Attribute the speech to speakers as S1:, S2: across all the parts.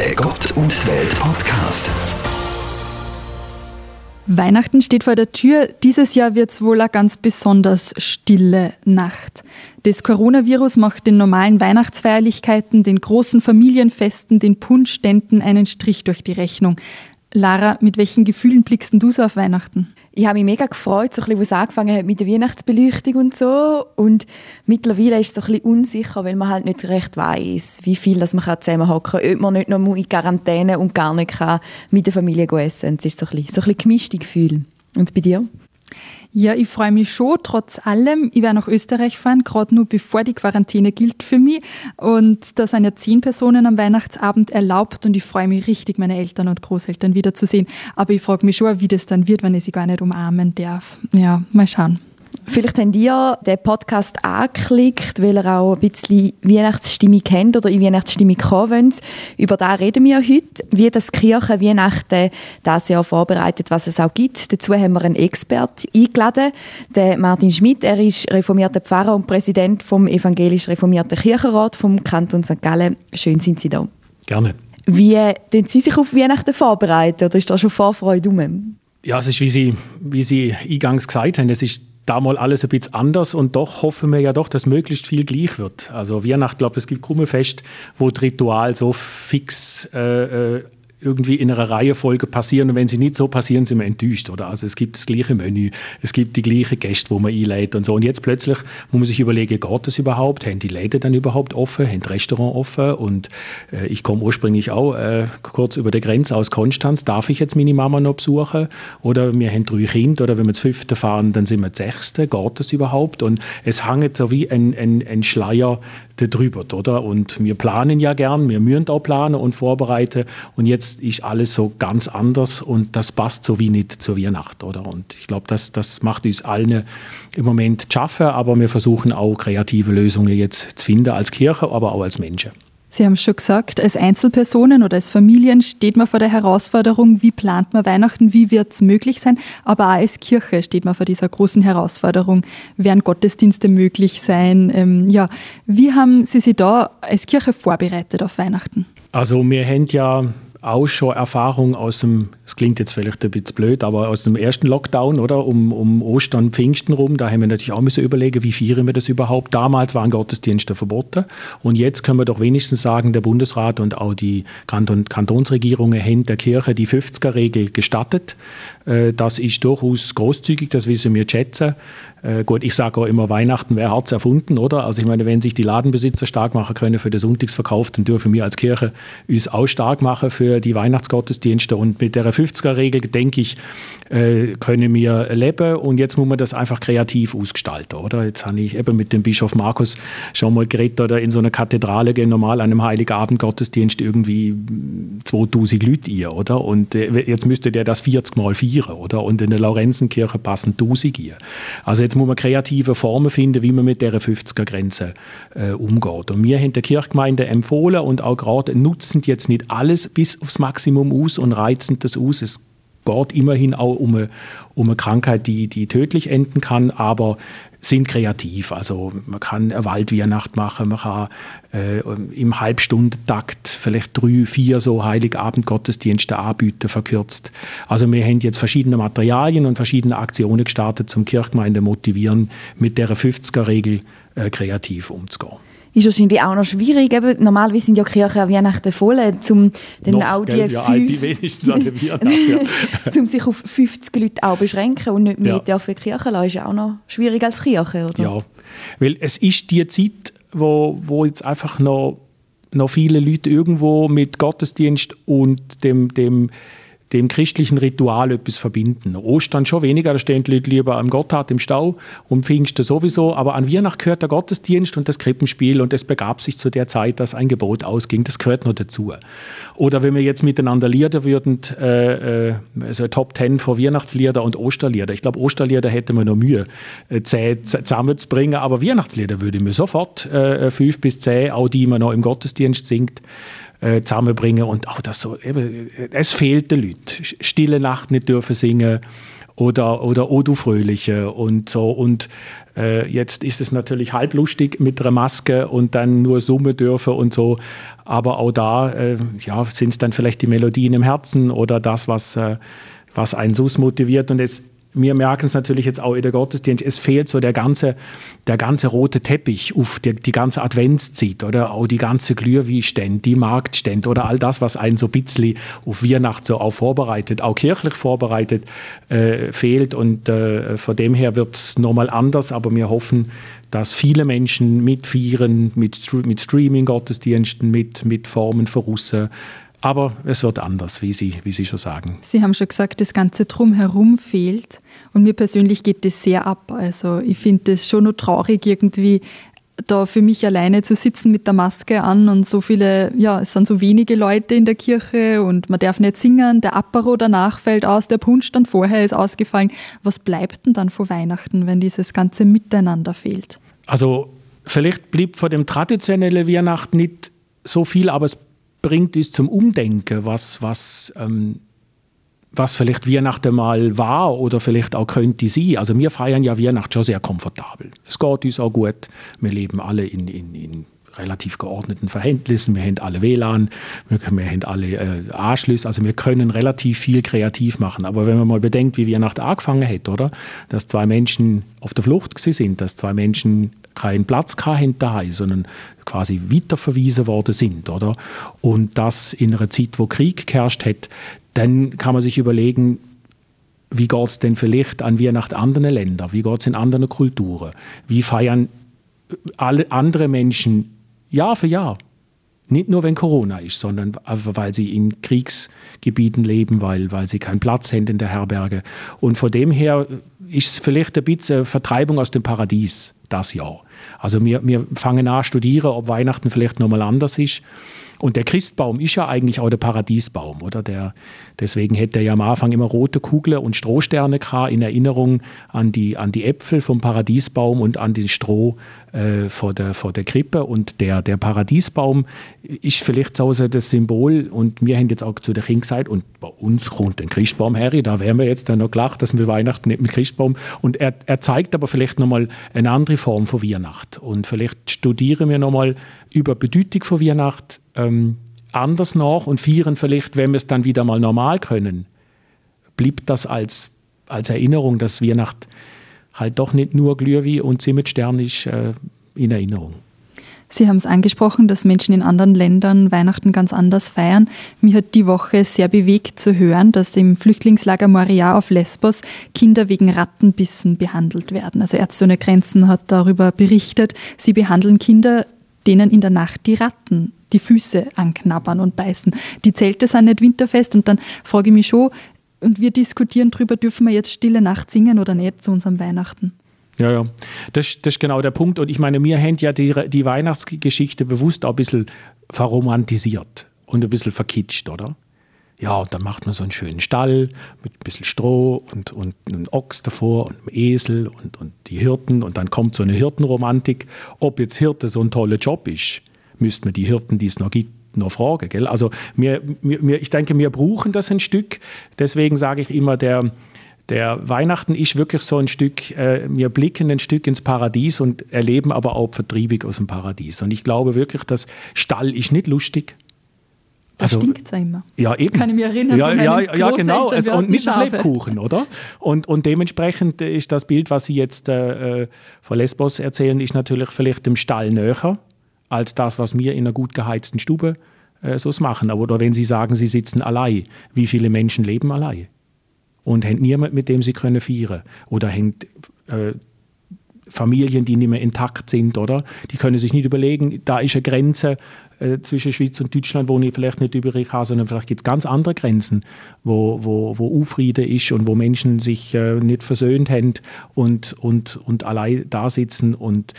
S1: Der Gott und die Welt Podcast.
S2: Weihnachten steht vor der Tür. Dieses Jahr wird es wohl eine ganz besonders stille Nacht. Das Coronavirus macht den normalen Weihnachtsfeierlichkeiten, den großen Familienfesten, den Punschständen einen Strich durch die Rechnung. Lara, mit welchen Gefühlen blickst du so auf Weihnachten?
S3: Ich habe mich mega gefreut, so ein wo es angefangen hat mit der Weihnachtsbeleuchtung und so. Und mittlerweile ist es so ein unsicher, weil man halt nicht recht weiß, wie viel das man zusammenhocken kann, ob man nicht noch in Quarantäne und gar nicht kann mit der Familie essen Es ist so ein bisschen, so ein bisschen Gefühl. Und bei dir?
S2: Ja, ich freue mich schon, trotz allem. Ich werde nach Österreich fahren, gerade nur bevor die Quarantäne gilt für mich. Und da sind ja zehn Personen am Weihnachtsabend erlaubt und ich freue mich richtig, meine Eltern und Großeltern wiederzusehen. Aber ich frage mich schon, wie das dann wird, wenn ich sie gar nicht umarmen darf. Ja, mal schauen.
S3: Vielleicht habt ihr den Podcast angeklickt, weil ihr auch ein bisschen Weihnachtsstimmung kennt oder in Weihnachtsstimmung kommen wollt. Über das reden wir heute, wie das Kirche Weihnachten das Jahr vorbereitet, was es auch gibt. Dazu haben wir einen Experten eingeladen, den Martin Schmidt. Er ist reformierter Pfarrer und Präsident vom evangelisch reformierten Kirchenrat vom Kanton St. Gallen. Schön sind Sie da.
S4: Gerne.
S3: Wie tun Sie sich auf Weihnachten vorbereiten oder ist da schon Vorfreude rum?
S4: Ja, es ist, wie Sie, wie Sie eingangs gesagt haben, es ist da mal alles ein bisschen anders und doch hoffen wir ja doch, dass möglichst viel gleich wird. Also Weihnachten, glaube ich, es gibt Krummefest, wo das Ritual so fix äh, äh irgendwie in einer Reihenfolge passieren und wenn sie nicht so passieren, sind wir enttäuscht. Oder? Also es gibt das gleiche Menü, es gibt die gleichen Gäste, wo man einlädt und so. Und jetzt plötzlich muss man sich überlegen, geht das überhaupt? Haben die Läden dann überhaupt offen? Haben die Restaurants offen? Und äh, ich komme ursprünglich auch äh, kurz über der Grenze aus Konstanz. Darf ich jetzt meine Mama noch besuchen? Oder wir haben drei Kinder oder wenn wir das fünfte fahren, dann sind wir das sechste. Geht das überhaupt? Und es hängt so wie ein, ein, ein Schleier darüber, oder? Und wir planen ja gern, wir müssen auch planen und vorbereiten. Und jetzt ist alles so ganz anders und das passt so wie nicht zur Weihnacht, oder? Und ich glaube, das, das macht uns allen im Moment schaffen, aber wir versuchen auch kreative Lösungen jetzt zu finden als Kirche, aber auch als Menschen.
S2: Sie haben schon gesagt, als Einzelpersonen oder als Familien steht man vor der Herausforderung, wie plant man Weihnachten, wie wird es möglich sein, aber auch als Kirche steht man vor dieser großen Herausforderung, werden Gottesdienste möglich sein. Ähm, ja, wie haben Sie sich da als Kirche vorbereitet auf Weihnachten?
S4: Also wir haben ja auch schon Erfahrung aus dem, es klingt jetzt vielleicht ein bisschen blöd, aber aus dem ersten Lockdown, oder? Um, um Ostern, Pfingsten rum, da haben wir natürlich auch müssen überlegen, wie feiern wir das überhaupt. Damals waren Gottesdienste verboten und jetzt können wir doch wenigstens sagen, der Bundesrat und auch die Kanton, Kantonsregierungen haben der Kirche die 50er-Regel gestattet. Äh, das ist durchaus großzügig, das wissen wir schätzen. Äh, gut, ich sage auch immer, Weihnachten wäre hart erfunden, oder? Also ich meine, wenn sich die Ladenbesitzer stark machen können für den Sonntagsverkauf, dann dürfen wir als Kirche uns auch stark machen für die Weihnachtsgottesdienste. Und mit der 50er-Regel, denke ich, äh, können wir leben. Und jetzt muss man das einfach kreativ ausgestalten, oder? Jetzt habe ich eben mit dem Bischof Markus schon mal geredet, oder in so einer Kathedrale gehen normal an einem Heiligabend-Gottesdienst irgendwie 2000 Leute ein, oder? Und jetzt müsste der das 40 mal feiern, oder? Und in der Laurenzenkirche passen 1000 ein. Also jetzt muss man kreative Formen finden, wie man mit dieser 50er-Grenze äh, umgeht. Und wir haben der Kirchgemeinde empfohlen und auch gerade nutzen jetzt nicht alles bis aufs Maximum aus und reizen das aus. Es geht immerhin auch um eine, um eine Krankheit, die, die tödlich enden kann, aber sind kreativ. Also man kann eine Waldweihnacht machen, man kann äh, im Halbstundentakt vielleicht drei, vier so Heiligabend-Gottesdienste anbieten, verkürzt. Also wir haben jetzt verschiedene Materialien und verschiedene Aktionen gestartet, zum Kirchgemeinde motivieren, mit der 50er-Regel äh, kreativ umzugehen
S3: ist wahrscheinlich auch noch schwierig. Eben, normalerweise sind ja Kirchen Weihnachten voll, um dann
S4: noch,
S3: auch die,
S4: gell, ja, fünf, wenigstens an
S3: ja. um sich auf 50 Leute auch beschränken und nicht mehr ja. für die Kirche lassen, ist ja auch noch schwierig als Kirche, oder?
S4: Ja, weil es ist die Zeit, wo, wo jetzt einfach noch, noch viele Leute irgendwo mit Gottesdienst und dem, dem dem christlichen Ritual etwas verbinden. Ostern schon weniger, da stehen die Leute lieber am Gotthard im Stau und Pfingsten sowieso, aber an Weihnachten gehört der Gottesdienst und das Krippenspiel und es begab sich zu der Zeit, dass ein Gebot ausging, das gehört noch dazu. Oder wenn wir jetzt miteinander lieder würden, äh, äh, also Top Ten vor Weihnachtslieder und Osterlieder. Ich glaube, Osterlieder hätte man noch Mühe, äh, zusammenzubringen, aber Weihnachtslieder würde mir sofort äh, fünf bis zehn, auch die man noch im Gottesdienst singt, äh, zusammenbringen und auch das so, eben, es fehlt den Leuten. Stille Nacht nicht dürfen singen oder, oder O du Fröhliche und so und äh, jetzt ist es natürlich halblustig mit einer Maske und dann nur summen dürfen und so, aber auch da äh, ja, sind es dann vielleicht die Melodien im Herzen oder das, was, äh, was einen so motiviert. Und es wir merken es natürlich jetzt auch in der Gottesdienst, es fehlt so der ganze, der ganze rote Teppich auf die, die ganze Adventszeit oder auch die ganze Glühwein-Stände, die Marktstände oder all das, was einen so ein bisschen auf Weihnacht so auch vorbereitet, auch kirchlich vorbereitet, äh, fehlt. Und äh, von dem her wird es nochmal anders, aber wir hoffen, dass viele Menschen mitfeiern, mit, mit Streaming-Gottesdiensten, mit, mit Formen voraus aber es wird anders, wie Sie, wie Sie schon sagen.
S2: Sie haben schon gesagt, das Ganze drumherum fehlt. Und mir persönlich geht das sehr ab. Also ich finde das schon nur traurig, irgendwie da für mich alleine zu sitzen mit der Maske an und so viele, ja, es sind so wenige Leute in der Kirche und man darf nicht singen, der Apero danach fällt aus, der Punsch dann vorher ist ausgefallen. Was bleibt denn dann vor Weihnachten, wenn dieses ganze Miteinander fehlt?
S4: Also vielleicht blieb vor dem traditionellen Weihnachten nicht so viel, aber es bringt es zum Umdenken, was, was, ähm, was vielleicht Weihnachten mal war oder vielleicht auch könnte sie. Also wir feiern ja Weihnachten schon sehr komfortabel. Es geht uns auch gut. Wir leben alle in, in, in relativ geordneten Verhältnissen. Wir haben alle WLAN, wir, wir haben alle äh, Anschlüsse, also wir können relativ viel kreativ machen. Aber wenn man mal bedenkt, wie Weihnachten angefangen hat, oder? Dass zwei Menschen auf der Flucht sind, dass zwei Menschen keinen Platz hatten daheim, sondern quasi weiterverwiesen worden sind, oder? Und das in einer Zeit, wo Krieg geherrscht hat, dann kann man sich überlegen, wie geht es denn vielleicht an Weihnachten anderen Ländern? Wie geht es in anderen Kulturen? Wie feiern alle andere Menschen Jahr für Jahr? Nicht nur, wenn Corona ist, sondern weil sie in Kriegsgebieten leben, weil, weil sie keinen Platz haben in der Herberge. Und von dem her ist es vielleicht ein bisschen Vertreibung aus dem Paradies das Jahr. Also wir, wir fangen an studieren, ob Weihnachten vielleicht nochmal anders ist. Und der Christbaum ist ja eigentlich auch der Paradiesbaum, oder? Der, deswegen hätte er ja am Anfang immer rote Kugeln und Strohsterne gehabt, in Erinnerung an die, an die Äpfel vom Paradiesbaum und an den Stroh äh, vor, der, vor der Krippe. Und der, der Paradiesbaum ist vielleicht so das Symbol. Und wir haben jetzt auch zu der Kind gesagt, und bei uns kommt ein Christbaum her, da wären wir jetzt dann noch gelacht, dass wir Weihnachten nicht mit Christbaum. Und er, er zeigt aber vielleicht nochmal eine andere Form von Weihnacht. Und vielleicht studieren wir nochmal über Bedeutung von Weihnacht ähm, anders nach und feiern vielleicht, wenn wir es dann wieder mal normal können, bleibt das als, als Erinnerung, dass Weihnacht halt doch nicht nur Glühwein und Zimmetstern ist äh, in Erinnerung.
S2: Sie haben es angesprochen, dass Menschen in anderen Ländern Weihnachten ganz anders feiern. Mich hat die Woche sehr bewegt zu hören, dass im Flüchtlingslager Moria auf Lesbos Kinder wegen Rattenbissen behandelt werden. Also Ärzte ohne Grenzen hat darüber berichtet. Sie behandeln Kinder denen in der Nacht die Ratten die Füße anknabbern und beißen. Die Zelte sind nicht winterfest und dann frage ich mich schon, und wir diskutieren darüber, dürfen wir jetzt Stille Nacht singen oder nicht zu unserem Weihnachten?
S4: Ja, ja, das, das ist genau der Punkt. Und ich meine, wir haben ja die, die Weihnachtsgeschichte bewusst auch ein bisschen verromantisiert und ein bisschen verkitscht, oder? Ja, und dann macht man so einen schönen Stall mit ein bisschen Stroh und, und einem Ochs davor und einem Esel und, und die Hirten und dann kommt so eine Hirtenromantik. Ob jetzt Hirte so ein toller Job ist, müsste man die Hirten, die es noch gibt, noch fragen. Gell? Also wir, wir, ich denke, wir brauchen das ein Stück. Deswegen sage ich immer, der, der Weihnachten ist wirklich so ein Stück, äh, wir blicken ein Stück ins Paradies und erleben aber auch Vertriebig aus dem Paradies. Und ich glaube wirklich, dass Stall ist nicht lustig,
S2: da also, stinkt es ja immer.
S4: Ja, eben.
S2: Kann ich mich erinnern,
S4: ja, ja, ja, genau. Also, und nicht nach Lebkuchen, oder? Und, und dementsprechend ist das Bild, was Sie jetzt äh, äh, von Lesbos erzählen, ist natürlich vielleicht dem Stall näher als das, was wir in einer gut geheizten Stube äh, so machen. Aber oder wenn Sie sagen, Sie sitzen allein, wie viele Menschen leben allein? Und haben niemand, mit dem sie können feiern Oder haben äh, Familien, die nicht mehr intakt sind, oder? Die können sich nicht überlegen, da ist eine Grenze, äh, zwischen Schweiz und Deutschland, wo ich vielleicht nicht über kann, sondern vielleicht gibt es ganz andere Grenzen, wo, wo, wo Unfrieden ist und wo Menschen sich äh, nicht versöhnt haben und, und, und allein da sitzen. Und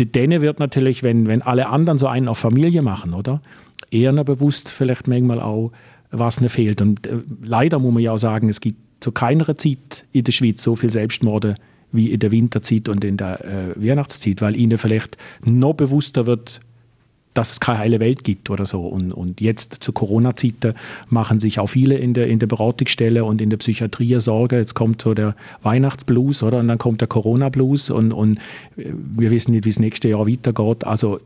S4: denen wird natürlich, wenn, wenn alle anderen so einen auf Familie machen, oder? Eher bewusst vielleicht manchmal auch, was ihnen fehlt. Und äh, leider muss man ja auch sagen, es gibt zu keiner Zeit in der Schweiz so viel Selbstmorde wie in der Winterzeit und in der äh, Weihnachtszeit, weil ihnen vielleicht noch bewusster wird, dass es keine heile Welt gibt oder so. Und, und jetzt zu Corona-Zeiten machen sich auch viele in der, in der Beratungsstelle und in der Psychiatrie Sorge. Jetzt kommt so der Weihnachtsblues, oder? Und dann kommt der Corona-Blues und, und wir wissen nicht, wie es nächste Jahr weitergeht. Also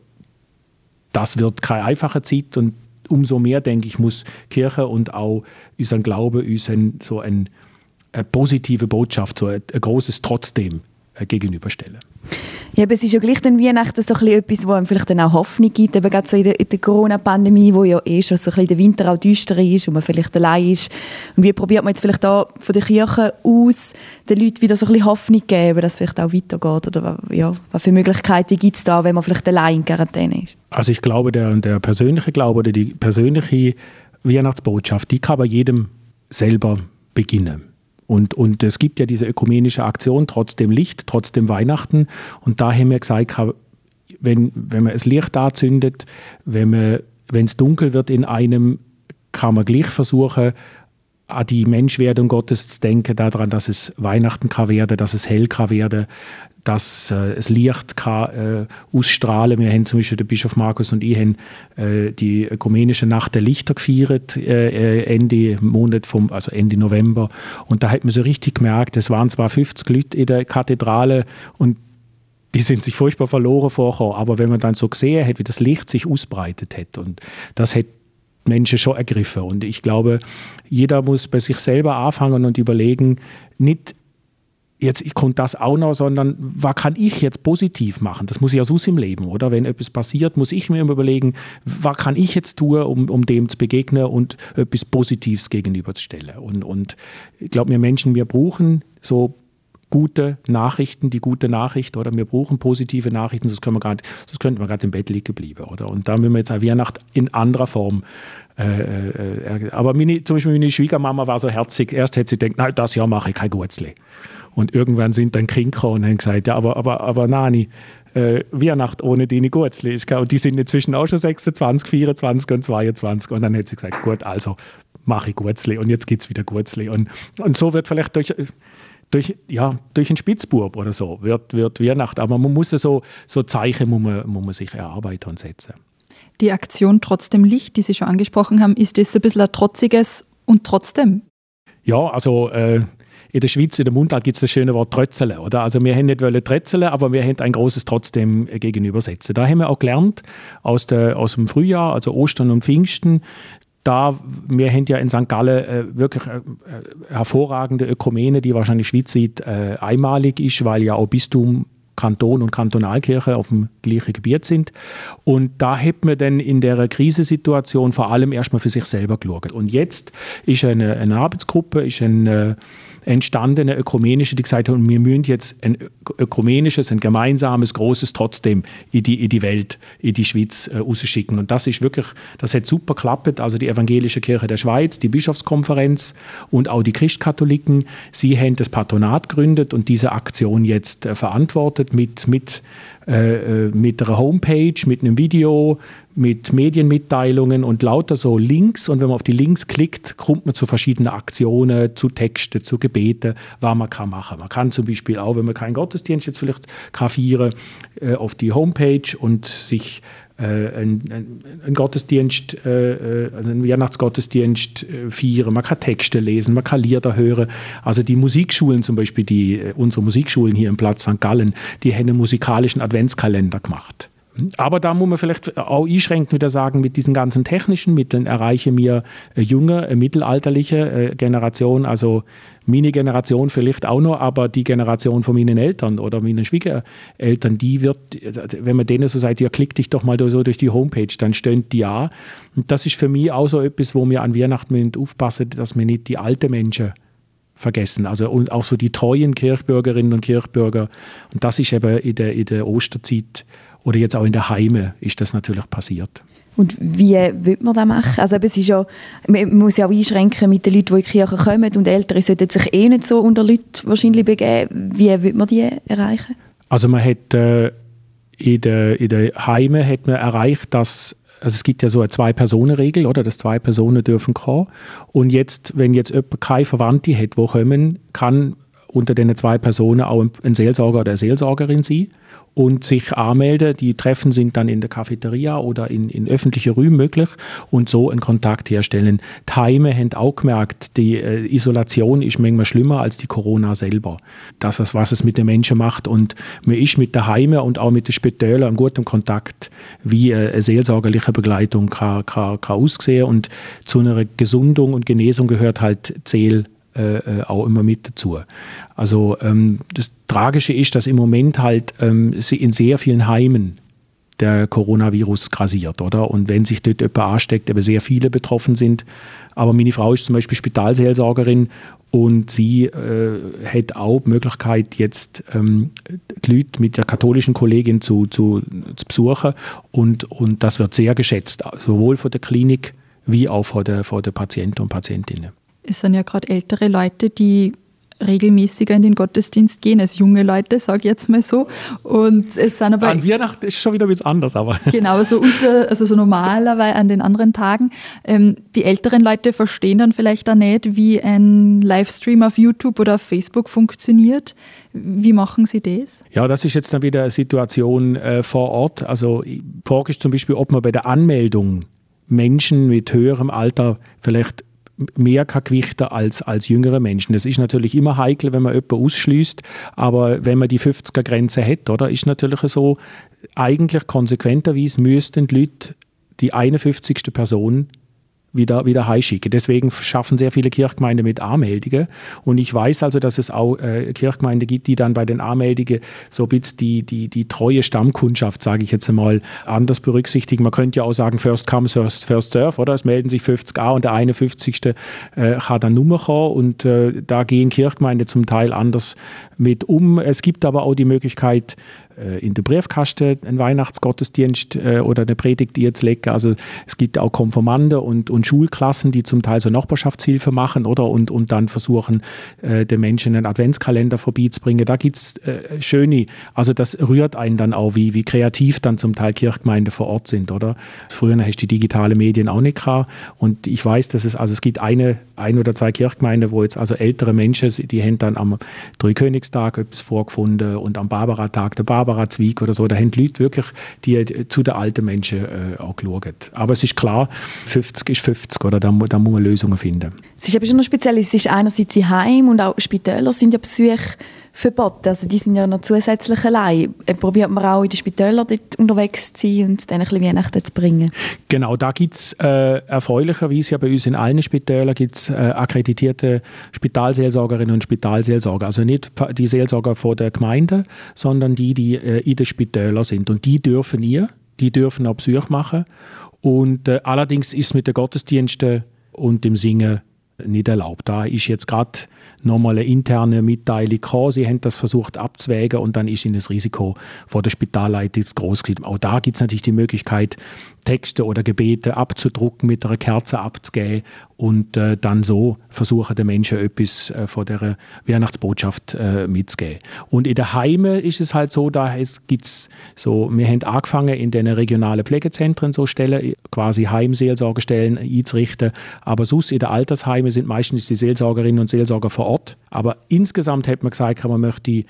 S4: das wird keine einfache Zeit und umso mehr, denke ich, muss Kirche und auch unseren Glaube uns so ein, eine positive Botschaft, so ein, ein großes Trotzdem äh, gegenüberstellen.
S3: Ja, aber es ist ja gleich dann Weihnachten so ein etwas, wo einem vielleicht dann auch Hoffnung gibt, eben gerade so in der, in der Corona-Pandemie, wo ja eh schon so ein bisschen der Winter auch düster ist und man vielleicht allein ist. Und wie probiert man jetzt vielleicht da von der Kirche aus den Leuten wieder so ein bisschen Hoffnung geben, dass es vielleicht auch weitergeht? Oder ja, was für Möglichkeiten gibt es da, wenn man vielleicht allein in Quarantäne ist?
S4: Also ich glaube, der, der persönliche Glaube oder die persönliche Weihnachtsbotschaft, die kann bei jedem selber beginnen. Und, und es gibt ja diese ökumenische Aktion, trotzdem Licht, trotzdem Weihnachten. Und da haben wir gesagt, wenn, wenn man das Licht anzündet, wenn es dunkel wird in einem, kann man gleich versuchen, an die Menschwerdung Gottes zu denken, daran, dass es Weihnachten kann werden, dass es hell kann werden, dass äh, es Licht kann äh, ausstrahlen. Wir haben zum Beispiel der Bischof Markus und ich haben äh, die ökumenische Nacht der Lichter gefeiert äh, äh, Ende Monat vom, also Ende November und da hat man so richtig gemerkt, es waren zwar 50 Leute in der Kathedrale und die sind sich furchtbar verloren vorher, aber wenn man dann so gesehen hat, wie das Licht sich ausbreitet hat und das hat Menschen schon ergriffen. Und ich glaube, jeder muss bei sich selber anfangen und überlegen, nicht jetzt kommt das auch noch, sondern was kann ich jetzt positiv machen? Das muss ich ja so im Leben, oder? Wenn etwas passiert, muss ich mir immer überlegen, was kann ich jetzt tun, um, um dem zu begegnen und etwas Positives gegenüberzustellen. Und, und ich glaube, wir Menschen, wir brauchen so gute Nachrichten, die gute Nachricht, oder wir brauchen positive Nachrichten, sonst, können wir grad, sonst könnten wir gerade im Bett liegen bleiben, oder? Und da müssen wir jetzt auch Weihnacht in anderer Form äh, äh, aber meine, zum Beispiel meine Schwiegermama war so herzig. Erst hat sie gedacht, nein, das Jahr mache ich kein Gutzli. Und irgendwann sind dann Kinder und haben gesagt, ja, aber, aber, aber Nani, äh, Weihnacht ohne deine Gutzli. Und die sind inzwischen auch schon 26, 24 und 22. Und dann hat sie gesagt, gut, also mache ich Gutzli und jetzt gibt es wieder Gutzli. Und, und so wird vielleicht durch durch, ja, durch einen Spitzbub oder so wird, wird Weihnacht. Aber man muss so, so Zeichen muss man, muss man sich erarbeiten und setzen.
S2: Die Aktion Trotzdem Licht, die Sie schon angesprochen haben, ist das ein bisschen ein trotziges und trotzdem?
S4: Ja, also äh, in der Schweiz, in der Mundart gibt es das schöne Wort Trötzeln, oder? Also wir haben nicht wollen trötzeln, aber wir haben ein großes Trotzdem gegenübersetzen. Da haben wir auch gelernt aus, der, aus dem Frühjahr, also Ostern und Pfingsten, da, wir haben ja in St. Gallen äh, wirklich äh, hervorragende Ökumene, die wahrscheinlich schweizweit äh, einmalig ist, weil ja auch Bistum Kanton und Kantonalkirche auf dem gleichen Gebiet sind. Und da hat man dann in der Krisensituation vor allem erstmal für sich selber geschaut. Und jetzt ist eine, eine Arbeitsgruppe, ist ein äh, entstandene ökumenische, die gesagt haben, wir müssen jetzt ein ökumenisches, ein gemeinsames, großes trotzdem in die, in die Welt, in die Schweiz äh, rausschicken. Und das ist wirklich, das hat super geklappt. Also die Evangelische Kirche der Schweiz, die Bischofskonferenz und auch die Christkatholiken, sie haben das Patronat gegründet und diese Aktion jetzt äh, verantwortet mit, mit äh, äh, mit einer Homepage, mit einem Video, mit Medienmitteilungen und lauter so Links. Und wenn man auf die Links klickt, kommt man zu verschiedenen Aktionen, zu Texten, zu Gebeten, was man kann machen. Man kann zum Beispiel auch, wenn man keinen Gottesdienst jetzt vielleicht feiern, äh, auf die Homepage und sich äh, einen, einen Gottesdienst, äh, äh, einen Weihnachtsgottesdienst feiern, man kann Texte lesen, man kann Lieder hören. Also die Musikschulen zum Beispiel, die, unsere Musikschulen hier im Platz St. Gallen, die haben einen musikalischen Adventskalender gemacht. Aber da muss man vielleicht auch einschränkend wieder sagen, mit diesen ganzen technischen Mitteln erreiche mir eine junge, eine mittelalterliche Generation, also meine Generation vielleicht auch noch, aber die Generation von meinen Eltern oder meinen Schwiegereltern, die wird, wenn man denen so sagt, ja, klick dich doch mal so durch die Homepage, dann stöhnt die ja. Und das ist für mich auch so etwas, wo wir an Weihnachten aufpassen dass wir nicht die alten Menschen vergessen. Also und auch so die treuen Kirchbürgerinnen und Kirchbürger. Und das ist eben in der, in der Osterzeit oder jetzt auch in der Heime ist das natürlich passiert.
S3: Und wie will man das machen? Also es ist ja, man muss ja auch einschränken mit den Leuten, die in die Kirche kommen und Ältere sollten sich eh nicht so unter Leute wahrscheinlich begeben. Wie will man die erreichen?
S4: Also man hat äh, in der, in der Heime hat man erreicht, dass also es gibt ja so eine Zwei-Personen-Regel, oder? Dass zwei Personen dürfen kommen. Und jetzt, wenn jetzt jemand keine Verwandte hat, die kommen, kann unter den zwei Personen auch ein Seelsorger oder eine Seelsorgerin sein. Und sich anmelden. Die Treffen sind dann in der Cafeteria oder in, in öffentlichen Räumen möglich und so einen Kontakt herstellen. Heime haben auch gemerkt, die äh, Isolation ist manchmal schlimmer als die Corona selber. Das, was, was es mit den Menschen macht und man ist mit der Heime und auch mit den Spitälern in gutem Kontakt, wie äh, eine seelsorgerliche Begleitung kann, kann, kann aussehen und zu einer Gesundung und Genesung gehört halt Zähl äh, äh, auch immer mit dazu. Also ähm, das Tragische ist, dass im Moment halt ähm, in sehr vielen Heimen der Coronavirus grasiert, oder? Und wenn sich dort jemand ansteckt, eben sehr viele betroffen sind. Aber meine Frau ist zum Beispiel Spitalseelsorgerin und sie äh, hat auch die Möglichkeit, jetzt ähm, die Leute mit der katholischen Kollegin zu, zu, zu besuchen. Und, und das wird sehr geschätzt, sowohl von der Klinik wie auch von den Patienten und Patientinnen
S2: es sind ja gerade ältere Leute, die regelmäßiger in den Gottesdienst gehen als junge Leute, sage ich jetzt mal so. Und es sind aber
S4: an Weihnachten ist schon wieder ein bisschen anders, aber
S2: genau so unter, also so normalerweise an den anderen Tagen. Ähm, die älteren Leute verstehen dann vielleicht auch nicht, wie ein Livestream auf YouTube oder auf Facebook funktioniert. Wie machen Sie das?
S4: Ja, das ist jetzt dann wieder eine Situation äh, vor Ort. Also die Frage ist zum Beispiel, ob man bei der Anmeldung Menschen mit höherem Alter vielleicht mehr kann gewichten als, als jüngere Menschen. Das ist natürlich immer heikel, wenn man jemanden ausschließt, aber wenn man die 50er-Grenze hat, oder, ist natürlich so, eigentlich konsequenterweise müssten die Leute die 51. Person wieder, wieder heimschicken. Deswegen schaffen sehr viele Kirchgemeinden mit Anmeldungen. Und ich weiß also, dass es auch äh, Kirchgemeinden gibt, die dann bei den Anmeldungen so ein bisschen die, die, die treue Stammkundschaft, sage ich jetzt einmal, anders berücksichtigen. Man könnte ja auch sagen, first come, first, first serve, oder? Es melden sich 50 an und der 51. Äh, kann dann Nummer kommen. Und äh, da gehen Kirchgemeinden zum Teil anders mit um. Es gibt aber auch die Möglichkeit, in den Briefkasten einen Weihnachtsgottesdienst äh, oder eine Predigt jetzt legen. Also es gibt auch Konformanden und, und Schulklassen, die zum Teil so Nachbarschaftshilfe machen oder und, und dann versuchen, äh, den Menschen einen Adventskalender vorbeizubringen. Da gibt es äh, schöne, also das rührt einen dann auch, wie, wie kreativ dann zum Teil Kirchgemeinden vor Ort sind, oder? Früher hast du die digitale Medien auch nicht gehabt und ich weiß, dass es, also es gibt eine, ein oder zwei Kirchgemeinden, wo jetzt also ältere Menschen, die haben dann am Dreikönigstag etwas vorgefunden und am Barbara-Tag der Barbara Barbara Zweig oder so, da haben die Leute wirklich die, zu den alten Menschen äh, auch geschaut. Aber es ist klar, 50 ist 50, oder? Da, da muss man Lösungen finden.
S3: Es ist aber schon noch speziell, es ist einerseits Heim und auch Spitäler sind ja Besuche verboten. Also die sind ja noch zusätzlich allein. Äh, probiert man auch in den Spitälern dort unterwegs zu sein und dann ein bisschen Weihnachten zu bringen?
S4: Genau, da gibt es äh, erfreulicherweise ja bei uns in allen Spitälern gibt's, äh, akkreditierte Spitalseelsorgerinnen und Spitalseelsorger. Also nicht die Seelsorger vor der Gemeinde, sondern die, die äh, in den Spitälern sind. Und die dürfen ihr, die dürfen auch Besuch machen. Und äh, allerdings ist es mit den Gottesdiensten und dem Singen nicht erlaubt. Da ist jetzt gerade nochmal eine interne Mitteilung gekommen. Sie haben das versucht abzuwägen und dann ist ihnen das Risiko vor der Spitalleitung zu groß gewesen. Auch da gibt es natürlich die Möglichkeit, Texte oder Gebete abzudrucken, mit einer Kerze abzugeben und äh, dann so versuchen, den Menschen etwas äh, von der Weihnachtsbotschaft äh, mitzugeben. Und in den Heimen ist es halt so, da gibt's so, wir haben angefangen, in den regionalen Pflegezentren so Stellen, quasi Heimseelsorgestellen einzurichten, aber sonst in den Altersheimen sind meistens die Seelsorgerinnen und Seelsorger vor Ort. Aber insgesamt hat man gesagt, man möchte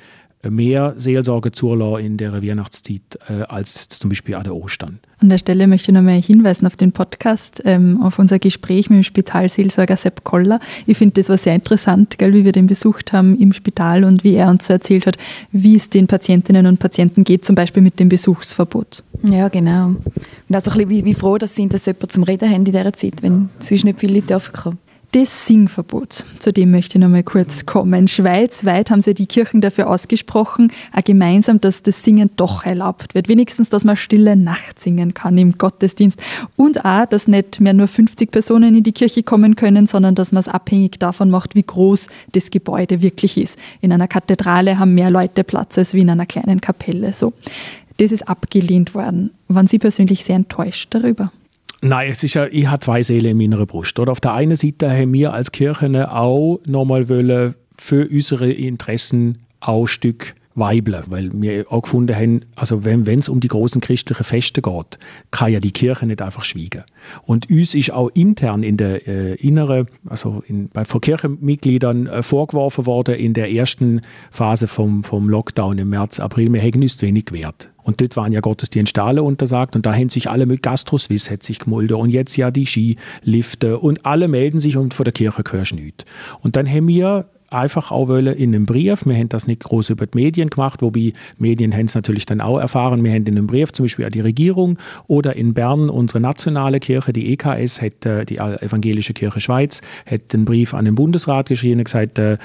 S4: mehr Seelsorge zulassen in der Weihnachtszeit äh, als zum Beispiel an der Ostern.
S2: An der Stelle möchte ich noch mal hinweisen auf den Podcast, ähm, auf unser Gespräch mit dem Spitalseelsorger Sepp Koller. Ich finde, das war sehr interessant, gell, wie wir den besucht haben im Spital und wie er uns so erzählt hat, wie es den Patientinnen und Patienten geht, zum Beispiel mit dem Besuchsverbot.
S3: Ja, genau. Und also ein bisschen wie, wie froh das sind, dass jemand zum Reden haben in dieser Zeit, wenn sonst nicht viele Leute kommen.
S2: Das Singverbot, zu dem möchte ich noch mal kurz kommen. Schweizweit haben sie die Kirchen dafür ausgesprochen, auch gemeinsam, dass das Singen doch erlaubt wird. Wenigstens, dass man stille Nacht singen kann im Gottesdienst. Und auch, dass nicht mehr nur 50 Personen in die Kirche kommen können, sondern dass man es abhängig davon macht, wie groß das Gebäude wirklich ist. In einer Kathedrale haben mehr Leute Platz als wie in einer kleinen Kapelle. So. Das ist abgelehnt worden. Waren Sie persönlich sehr enttäuscht darüber?
S4: Nein, es ist ja, ich habe zwei Seelen in meiner Brust. Oder? Auf der einen Seite haben wir als Kirche auch nochmal wollen für unsere Interessen auch ein Stück weibeln, weil wir auch gefunden haben, also wenn es um die großen christlichen Feste geht, kann ja die Kirche nicht einfach schweigen. Und uns ist auch intern in der äh, inneren, also in, bei von Kirchenmitgliedern äh, vorgeworfen worden in der ersten Phase vom, vom Lockdown im März, April, wir hätten uns zu wenig gewehrt. Und dort waren ja Gottesdienste alle untersagt und da haben sich alle mit Gastroswiss hat sich gemulden und jetzt ja die Skilifte und alle melden sich und von der Kirche hörst nichts. Und dann haben wir einfach auch wollen in einem Brief, wir haben das nicht groß über die Medien gemacht, wobei Medien haben es natürlich dann auch erfahren, wir haben in einem Brief zum Beispiel an die Regierung oder in Bern unsere nationale Kirche, die EKS, hat, äh, die Evangelische Kirche Schweiz, hat einen Brief an den Bundesrat geschrieben und gesagt, äh,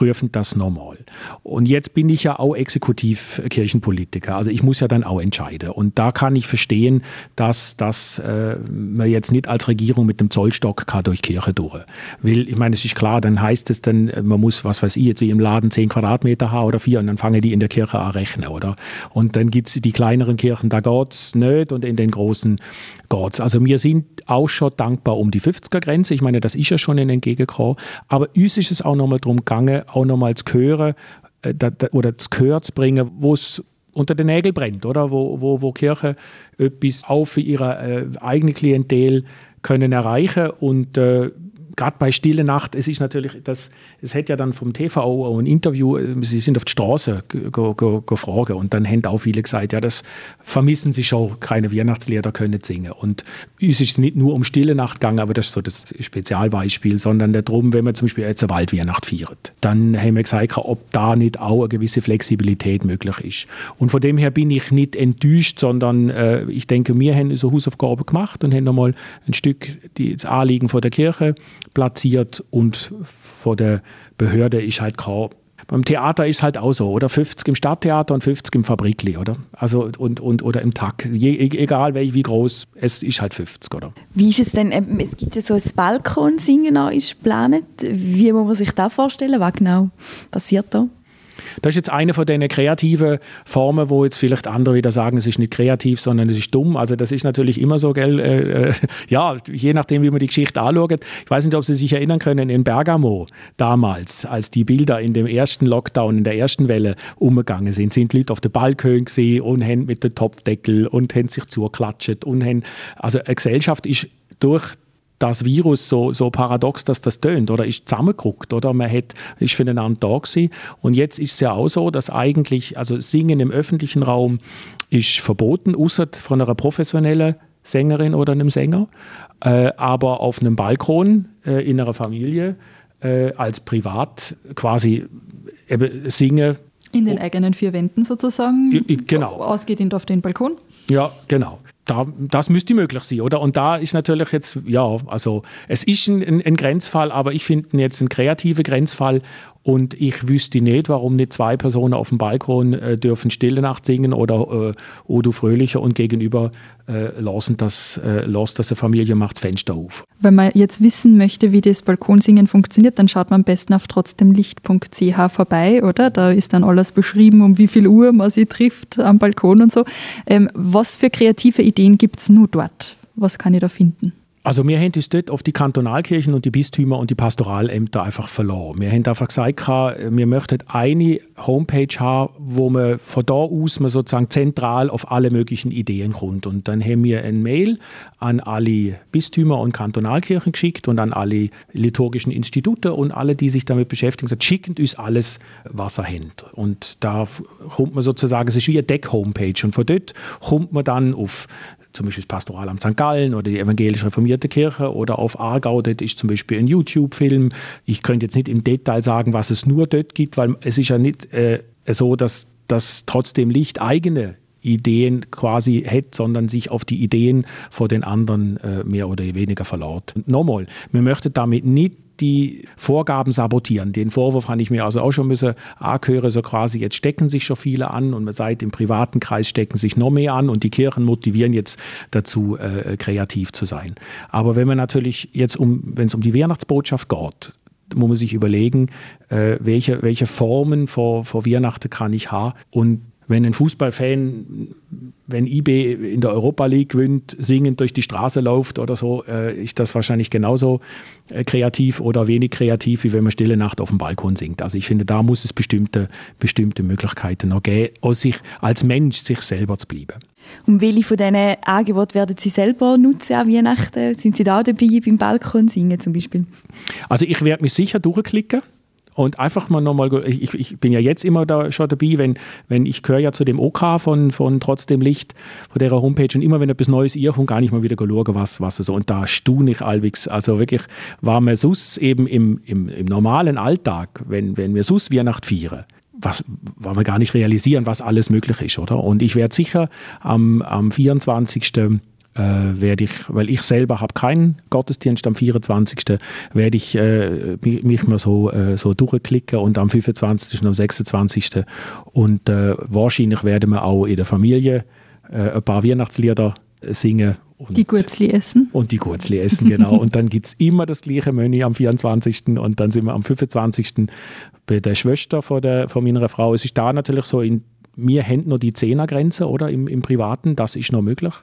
S4: prüfen das normal. Und jetzt bin ich ja auch Exekutivkirchenpolitiker, also ich muss ja dann auch entscheiden. Und da kann ich verstehen, dass, dass äh, man jetzt nicht als Regierung mit dem Zollstock kann durch Kirche durch. Weil, ich meine, es ist klar, dann heißt es dann, man muss, was weiß ich, jetzt wie im Laden 10 Quadratmeter haben oder vier und dann fangen die in der Kirche an rechnen, oder? Und dann gibt es die kleineren Kirchen, da geht es nicht und in den großen geht es. Also wir sind auch schon dankbar um die 50er-Grenze. Ich meine, das ist ja schon ein Entgegenkommen. Aber uns ist es auch nochmal darum gegangen, auch nochmal zu hören äh, oder zu Gehör zu bringen, wo es unter den Nägeln brennt, oder? Wo, wo, wo Kirche etwas auch für ihre äh, eigene Klientel können erreichen und äh, gerade bei Stille Nacht, es ist natürlich, das, es hätte ja dann vom TV auch ein Interview, äh, sie sind auf die Straße gefragt und dann haben auch viele gesagt, ja, das vermissen sie schon, keine Weihnachtslieder können singen. Und uns ist nicht nur um Stille Nacht gegangen, aber das ist so das Spezialbeispiel, sondern darum, wenn man zum Beispiel jetzt eine Waldweihnacht feiert, dann haben wir gesagt, ob da nicht auch eine gewisse Flexibilität möglich ist. Und von dem her bin ich nicht enttäuscht, sondern äh, ich denke, wir haben unsere Hausaufgaben gemacht und haben nochmal ein Stück das Anliegen von der Kirche platziert und vor der Behörde ist halt kaum beim Theater ist halt auch so, oder? 50 im Stadttheater und 50 im Fabrikli, oder? Also und, und oder im Tag. E, egal wie, wie groß, es ist halt 50, oder?
S3: Wie ist es denn? Ähm, es gibt ja so ein Balkonsingen ist geplant. Wie muss man sich das vorstellen? Was genau passiert da?
S4: Das ist jetzt eine von den kreativen Formen, wo jetzt vielleicht andere wieder sagen, es ist nicht kreativ, sondern es ist dumm. Also das ist natürlich immer so, gell? Äh, äh, ja, je nachdem, wie man die Geschichte anschaut. Ich weiß nicht, ob Sie sich erinnern können, in Bergamo damals, als die Bilder in dem ersten Lockdown, in der ersten Welle umgegangen sind, sind Leute auf der Balkon gesehen und haben mit dem Topfdeckel und haben sich zugeklatscht und haben, also eine Gesellschaft ist durch das Virus so, so paradox, dass das tönt oder ist zusammengeguckt oder man hat, ist füreinander da gewesen. Und jetzt ist es ja auch so, dass eigentlich, also Singen im öffentlichen Raum ist verboten, außer von einer professionellen Sängerin oder einem Sänger. Äh, aber auf einem Balkon äh, in einer Familie äh, als privat quasi eben singen.
S2: In den eigenen vier Wänden sozusagen.
S4: Genau.
S2: Ausgehend auf den Balkon.
S4: Ja, genau da, das müsste möglich sein, oder? Und da ist natürlich jetzt, ja, also es ist ein, ein Grenzfall, aber ich finde jetzt ein kreativer Grenzfall und ich wüsste nicht, warum nicht zwei Personen auf dem Balkon äh, dürfen Stille Nacht singen oder äh, Odo Fröhlicher und gegenüber äh, lassen das, äh, lässt das eine Familie macht das Fenster auf.
S2: Wenn man jetzt wissen möchte, wie das Balkonsingen funktioniert, dann schaut man am besten auf trotzdemlicht.ch vorbei, oder? Da ist dann alles beschrieben, um wie viel Uhr man sie trifft am Balkon und so. Ähm, was für kreative Ideen gibt es nur dort? Was kann ich da finden?
S4: Also wir haben uns dort auf die Kantonalkirchen und die Bistümer und die Pastoralämter einfach verloren. Wir haben einfach gesagt, wir möchten eine Homepage haben, wo man von da aus man sozusagen zentral auf alle möglichen Ideen kommt. Und dann haben wir ein Mail an alle Bistümer und Kantonalkirchen geschickt und an alle liturgischen Institute und alle, die sich damit beschäftigen, schicken uns alles, was er hat. Und da kommt man sozusagen, es ist wie eine Deck-Homepage und von dort kommt man dann auf zum Beispiel das Pastoralamt St. Gallen oder die evangelisch reformierte Kirche oder auf Aargau, dort ist zum Beispiel ein YouTube-Film. Ich könnte jetzt nicht im Detail sagen, was es nur dort gibt, weil es ist ja nicht äh, so, dass das trotzdem Licht eigene Ideen quasi hat, sondern sich auf die Ideen vor den anderen äh, mehr oder weniger verlaut. Nochmal, wir möchten damit nicht die Vorgaben sabotieren. Den Vorwurf habe ich mir also auch schon müssen angehören, so quasi, jetzt stecken sich schon viele an und seit im privaten Kreis stecken sich noch mehr an und die Kirchen motivieren jetzt dazu, äh, kreativ zu sein. Aber wenn man natürlich jetzt um, wenn es um die Weihnachtsbotschaft geht, muss man sich überlegen, äh, welche, welche Formen vor, vor Weihnachten kann ich haben und wenn ein Fußballfan, wenn IB in der Europa League gewinnt, singend durch die Straße läuft oder so, äh, ist das wahrscheinlich genauso äh, kreativ oder wenig kreativ, wie wenn man Stille Nacht auf dem Balkon singt. Also ich finde, da muss es bestimmte, bestimmte Möglichkeiten noch geben, aus sich als Mensch sich selber zu bleiben.
S3: Und welche von diesen Angeboten werden Sie selber nutzen an Weihnachten? Sind Sie da dabei beim Balkon singen zum Beispiel?
S4: Also ich werde mich sicher durchklicken und einfach mal nochmal, ich, ich bin ja jetzt immer da schon dabei, wenn, wenn ich gehöre ja zu dem OK von, von Trotzdem Licht, von der Homepage und immer wenn etwas Neues ihr kommt, gar nicht mal wieder schauen, was, was so. Und da staune ich allwegs. Also wirklich, war mir sus eben im, im, im normalen Alltag, wenn, wenn wir sus Weihnacht feiern, was, weil wir gar nicht realisieren, was alles möglich ist, oder? Und ich werde sicher am, am 24 äh, werde ich, weil ich selber habe keinen Gottesdienst am 24. werde ich äh, mich mal so, äh, so durchklicken und am 25. und am 26. und äh, wahrscheinlich werden wir auch in der Familie äh, ein paar Weihnachtslieder singen.
S2: Und, die Gurzli essen.
S4: Und die Gurzli essen, genau. und dann gibt es immer das gleiche Menü am 24. und dann sind wir am 25. bei der Schwester von, der, von meiner Frau. Es ist da natürlich so, in, mir hängt nur die Zehnergrenze oder im, im Privaten, das ist noch möglich.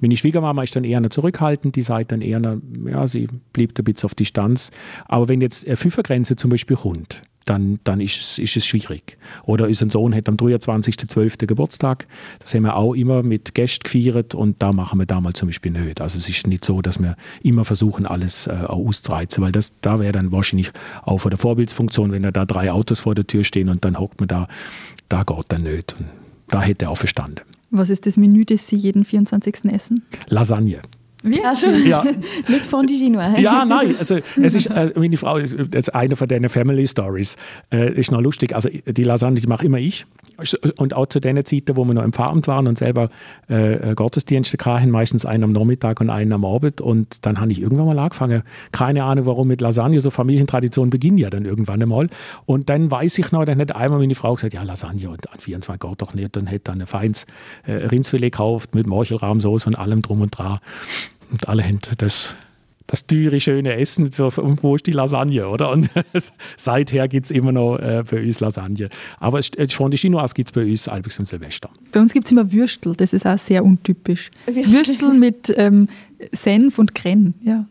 S4: Meine Schwiegermama ist dann eher noch zurückhaltend, die sagt dann eher, noch, ja, sie blieb ein bisschen auf Distanz. Aber wenn jetzt eine Fünfergrenze zum Beispiel kommt, dann, dann ist, ist es schwierig. Oder unser Sohn hat am 23.12. Geburtstag. Das haben wir auch immer mit Gästen gefeiert und da machen wir damals zum Beispiel nicht. Also es ist nicht so, dass wir immer versuchen, alles äh, auszureizen, weil das, da wäre dann wahrscheinlich auch von der Vorbildsfunktion, wenn da drei Autos vor der Tür stehen und dann hockt man da, da geht dann nicht. Und da hätte er auch verstanden.
S2: Was ist das Menü, das Sie jeden 24. essen?
S4: Lasagne.
S3: Wie? Schon. Ja. Nicht Fondue Chinois.
S4: Ja, nein. Also, es ist, äh, meine Frau ist, ist eine von deinen Family Stories. Äh, ist noch lustig. Also, die Lasagne, die mache immer ich. Und auch zu den Zeiten, wo wir noch im Pfarramt waren und selber äh, Gottesdienste hatten, meistens einen am Nachmittag und einen am Abend. Und dann habe ich irgendwann mal angefangen. Keine Ahnung, warum mit Lasagne. So Familientradition beginnt ja dann irgendwann einmal. Und dann weiß ich noch, dann hat einmal meine Frau gesagt, ja, Lasagne und an 24 Gott doch nicht. Dann hätte dann ein feines äh, Rindsfilet gekauft mit Morchelrahmsoße und allem drum und dran. Und alle haben das, das teure, schöne Essen. Und wo ist die Lasagne, oder? Und seither gibt es immer noch äh, bei uns Lasagne. Aber von den Chinois gibt es bei uns Albix und Silvester.
S2: Bei uns gibt es immer Würstel. Das ist auch sehr untypisch. Würstel, Würstel mit ähm, Senf und Krenn. Ja.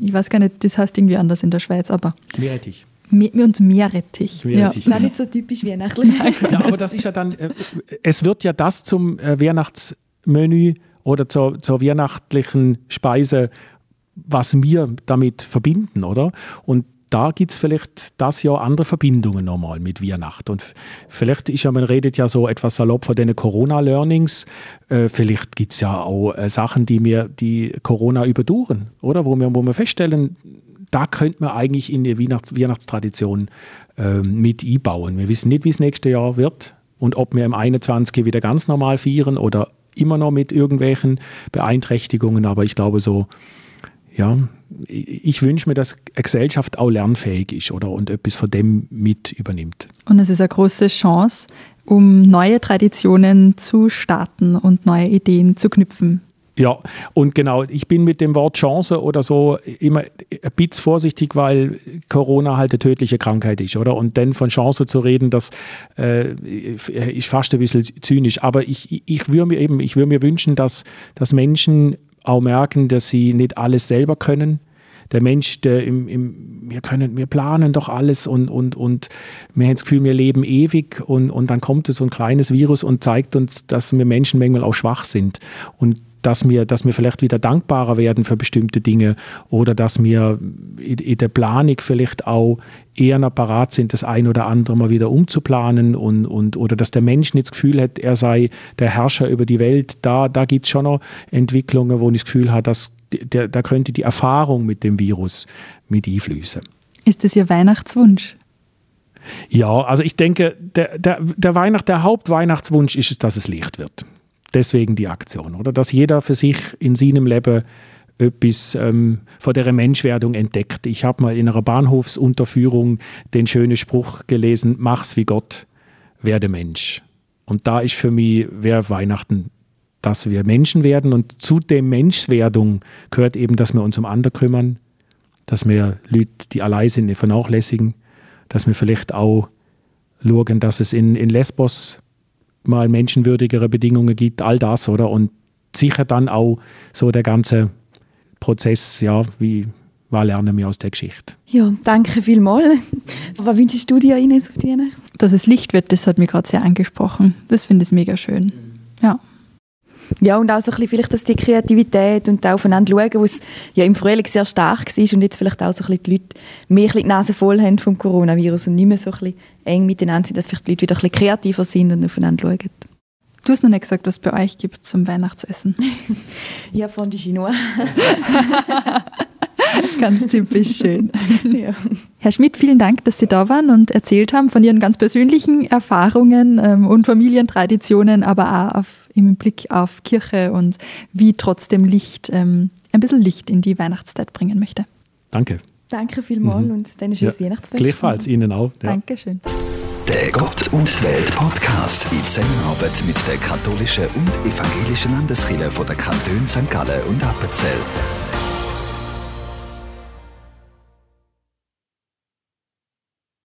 S2: Ich weiß gar nicht, das heißt irgendwie anders in der Schweiz, aber.
S4: Meerrettich.
S2: und Meerrettich.
S3: Meerrettich. Ja. nicht so typisch weihnachtlich.
S4: ja, aber das ist ja dann, äh, es wird ja das zum äh, Weihnachtsmenü oder zur, zur weihnachtlichen Speise, was wir damit verbinden, oder? Und da gibt es vielleicht das Jahr andere Verbindungen nochmal mit Weihnachten. Und vielleicht ist ja, man redet ja so etwas salopp von den Corona-Learnings. Äh, vielleicht gibt es ja auch äh, Sachen, die mir die Corona überdauern, oder? Wo wir, wo wir feststellen, da könnte man eigentlich in die Weihnachts Weihnachtstradition äh, mit einbauen. Wir wissen nicht, wie es nächstes Jahr wird und ob wir im 21. wieder ganz normal feiern oder immer noch mit irgendwelchen Beeinträchtigungen, aber ich glaube so, ja, ich wünsche mir, dass eine Gesellschaft auch lernfähig ist oder und etwas von dem mit übernimmt.
S2: Und es ist eine große Chance, um neue Traditionen zu starten und neue Ideen zu knüpfen.
S4: Ja, und genau, ich bin mit dem Wort Chance oder so immer ein bisschen vorsichtig, weil Corona halt eine tödliche Krankheit ist, oder? Und dann von Chance zu reden, das äh, ist fast ein bisschen zynisch. Aber ich, ich würde mir eben, ich würde mir wünschen, dass, dass Menschen auch merken, dass sie nicht alles selber können. Der Mensch, der im, im, wir können, wir planen doch alles und, und, und wir haben das Gefühl, wir leben ewig und, und dann kommt so ein kleines Virus und zeigt uns, dass wir Menschen manchmal auch schwach sind. Und dass wir, dass wir vielleicht wieder dankbarer werden für bestimmte Dinge oder dass wir in, der Planung vielleicht auch eher parat sind, das ein oder andere mal wieder umzuplanen und, und, oder dass der Mensch nicht das Gefühl hat, er sei der Herrscher über die Welt. Da, da gibt es schon noch Entwicklungen, wo ich das Gefühl habe, dass der, da könnte die Erfahrung mit dem Virus mit einfließen.
S2: Ist das Ihr Weihnachtswunsch?
S4: Ja, also ich denke, der, der, der, Weihnacht, der Hauptweihnachtswunsch ist es, dass es Licht wird deswegen die Aktion, oder? Dass jeder für sich in seinem Leben etwas ähm, von der Menschwerdung entdeckt. Ich habe mal in einer Bahnhofsunterführung den schönen Spruch gelesen, mach's wie Gott, werde Mensch. Und da ist für mich, wer Weihnachten, dass wir Menschen werden und zu dem Menschwerdung gehört eben, dass wir uns um andere kümmern, dass wir Leute, die allein sind, nicht vernachlässigen, dass wir vielleicht auch schauen, dass es in, in Lesbos mal menschenwürdigere Bedingungen gibt, all das, oder? Und sicher dann auch so der ganze Prozess, ja, wie was lernen wir aus der Geschichte.
S3: Ja, danke vielmals. Was wünschst du dir, Ines, auf die Weihnachten?
S2: Dass es Licht wird, das hat mich gerade sehr angesprochen. Das finde ich mega schön. Ja.
S3: Ja, und auch so ein bisschen vielleicht, dass die Kreativität und auch aufeinander schauen, was ja im Frühling sehr stark war und jetzt vielleicht auch so ein bisschen die Leute mehr ein bisschen die Nase voll haben vom Coronavirus und nicht mehr so ein bisschen eng miteinander sind, dass vielleicht die Leute wieder ein bisschen kreativer sind und aufeinander schauen.
S2: Du hast noch nicht gesagt, was es bei euch gibt zum Weihnachtsessen.
S3: ja, Fondue Chinois.
S2: ganz typisch schön. Ja. Herr Schmidt, vielen Dank, dass Sie da waren und erzählt haben von Ihren ganz persönlichen Erfahrungen ähm, und Familientraditionen, aber auch auf, im Blick auf Kirche und wie trotzdem Licht, ähm, ein bisschen Licht in die Weihnachtszeit bringen möchte.
S4: Danke.
S3: Danke vielmals mhm. und dann ein schönes ja, Weihnachtsfest.
S4: Gleichfalls Ihnen auch.
S2: Ja. Dankeschön.
S1: Der Gott und die Welt Podcast in Zusammenarbeit mit der katholischen und evangelischen Landeskirche von der Kantone St. Gallen und Appenzell.